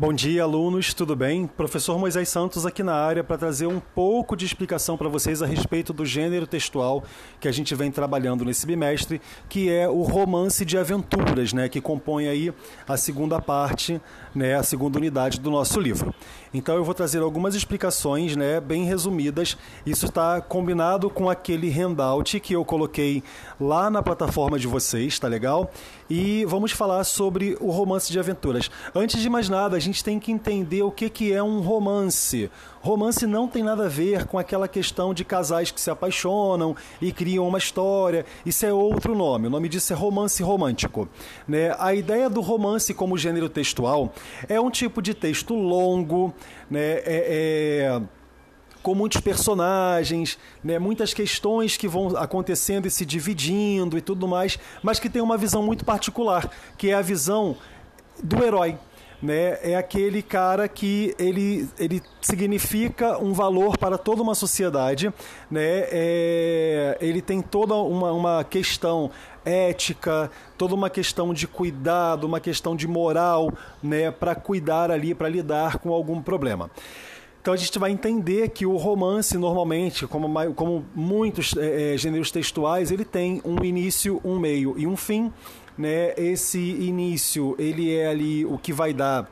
Bom dia, alunos, tudo bem? Professor Moisés Santos aqui na área para trazer um pouco de explicação para vocês a respeito do gênero textual que a gente vem trabalhando nesse bimestre, que é o romance de aventuras, né, que compõe aí a segunda parte, né, a segunda unidade do nosso livro. Então eu vou trazer algumas explicações, né, bem resumidas. Isso está combinado com aquele handout que eu coloquei lá na plataforma de vocês, tá legal? E vamos falar sobre o romance de aventuras. Antes de mais nada, a gente tem que entender o que, que é um romance. Romance não tem nada a ver com aquela questão de casais que se apaixonam e criam uma história. Isso é outro nome. O nome disso é romance romântico. Né? A ideia do romance como gênero textual é um tipo de texto longo, né? É, é, com muitos personagens, né? muitas questões que vão acontecendo e se dividindo e tudo mais, mas que tem uma visão muito particular, que é a visão do herói. Né, é aquele cara que ele, ele significa um valor para toda uma sociedade, né, é, ele tem toda uma, uma questão ética, toda uma questão de cuidado, uma questão de moral, né, para cuidar ali, para lidar com algum problema. Então a gente vai entender que o romance, normalmente, como, como muitos é, gêneros textuais, ele tem um início, um meio e um fim. Né? Esse início, ele é ali o que vai dar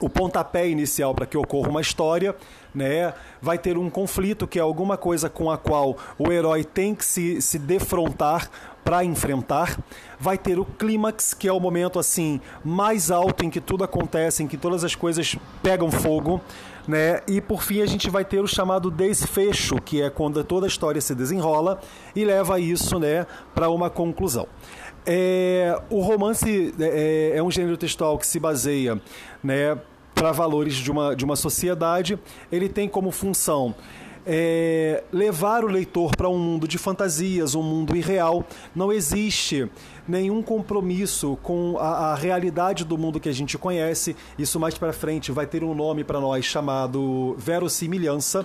o pontapé inicial para que ocorra uma história, né? Vai ter um conflito que é alguma coisa com a qual o herói tem que se, se defrontar para enfrentar. Vai ter o clímax, que é o momento assim mais alto em que tudo acontece, em que todas as coisas pegam fogo, né? E por fim a gente vai ter o chamado desfecho, que é quando toda a história se desenrola e leva isso, né, para uma conclusão. É, o romance é, é, um gênero textual que se baseia né, para valores de uma, de uma sociedade. Ele tem como função é, levar o leitor para um mundo de fantasias, um mundo irreal. Não existe nenhum compromisso com a, a realidade do mundo que a gente conhece. Isso mais para frente vai ter um nome para nós chamado verossimilhança,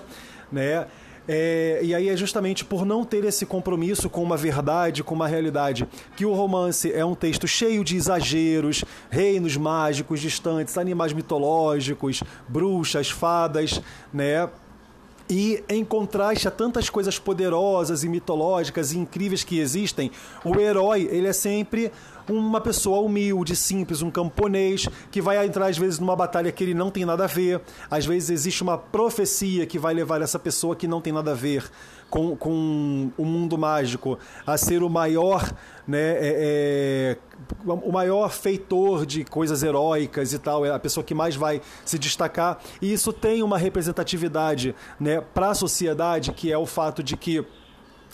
né? É, e aí é justamente por não ter esse compromisso com uma verdade, com uma realidade, que o romance é um texto cheio de exageros, reinos mágicos distantes, animais mitológicos, bruxas, fadas, né? E em contraste a tantas coisas poderosas e mitológicas e incríveis que existem, o herói ele é sempre uma pessoa humilde, simples, um camponês que vai entrar às vezes numa batalha que ele não tem nada a ver. Às vezes existe uma profecia que vai levar essa pessoa que não tem nada a ver com, com o mundo mágico a ser o maior, né, é, é, o maior feitor de coisas heróicas e tal, é a pessoa que mais vai se destacar. E isso tem uma representatividade né, para a sociedade, que é o fato de que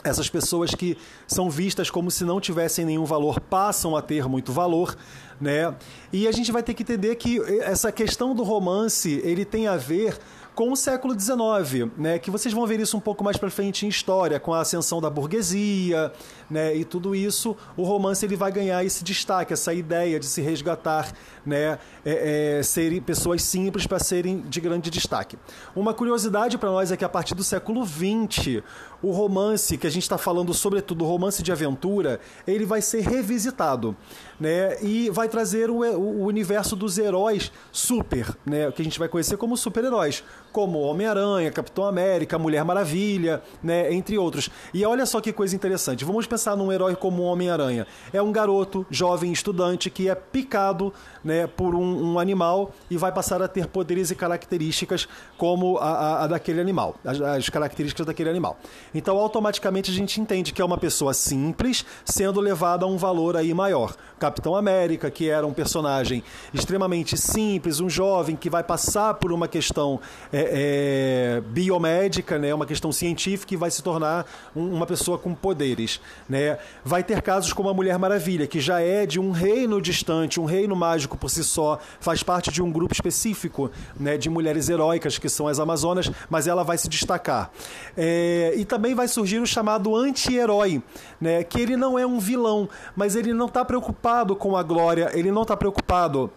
essas pessoas que são vistas como se não tivessem nenhum valor passam a ter muito valor, né? E a gente vai ter que entender que essa questão do romance ele tem a ver com o século XIX, né, que vocês vão ver isso um pouco mais para frente em história, com a ascensão da burguesia, né, e tudo isso, o romance ele vai ganhar esse destaque, essa ideia de se resgatar, né, é, é, serem pessoas simples para serem de grande destaque. Uma curiosidade para nós é que a partir do século XX, o romance que a gente está falando, sobretudo o romance de aventura, ele vai ser revisitado, né, e vai trazer o, o universo dos heróis super, né, que a gente vai conhecer como super-heróis como Homem-Aranha, Capitão América, Mulher Maravilha, né, entre outros. E olha só que coisa interessante. Vamos pensar num herói como Homem-Aranha. É um garoto, jovem estudante, que é picado né, por um, um, animal e vai passar a ter poderes e características como a, a, a daquele animal, as, as, características daquele animal. Então, automaticamente a gente entende que é uma pessoa simples sendo levada a um valor aí maior. Capitão América, que era um personagem extremamente simples, um jovem que vai passar por uma questão é, é, biomédica, né, uma questão científica e vai se tornar um, uma pessoa com poderes. Né? Vai ter casos como a Mulher Maravilha, que já é de um reino distante, um reino mágico por si só, faz parte de um grupo específico né, de mulheres heróicas, que são as Amazonas, mas ela vai se destacar. É, e também vai surgir o chamado anti-herói, né, que ele não é um vilão, mas ele não está preocupado com a glória, ele não está preocupado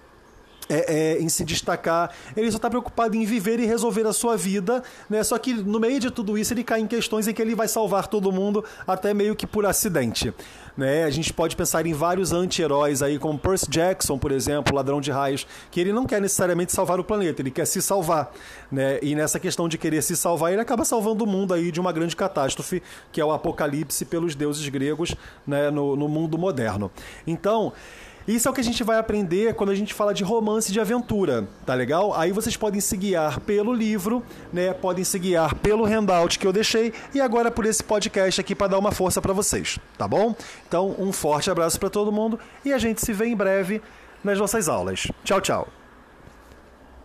é, é, em se destacar, ele só está preocupado em viver e resolver a sua vida, né? Só que no meio de tudo isso ele cai em questões em que ele vai salvar todo mundo, até meio que por acidente. Né? A gente pode pensar em vários anti-heróis aí, como Percy Jackson, por exemplo, Ladrão de Raios, que ele não quer necessariamente salvar o planeta, ele quer se salvar. Né? E nessa questão de querer se salvar, ele acaba salvando o mundo aí de uma grande catástrofe, que é o apocalipse pelos deuses gregos né? no, no mundo moderno. Então. Isso é o que a gente vai aprender quando a gente fala de romance de aventura, tá legal? Aí vocês podem se guiar pelo livro, né? Podem se guiar pelo handout que eu deixei e agora por esse podcast aqui para dar uma força para vocês, tá bom? Então, um forte abraço para todo mundo e a gente se vê em breve nas nossas aulas. Tchau, tchau.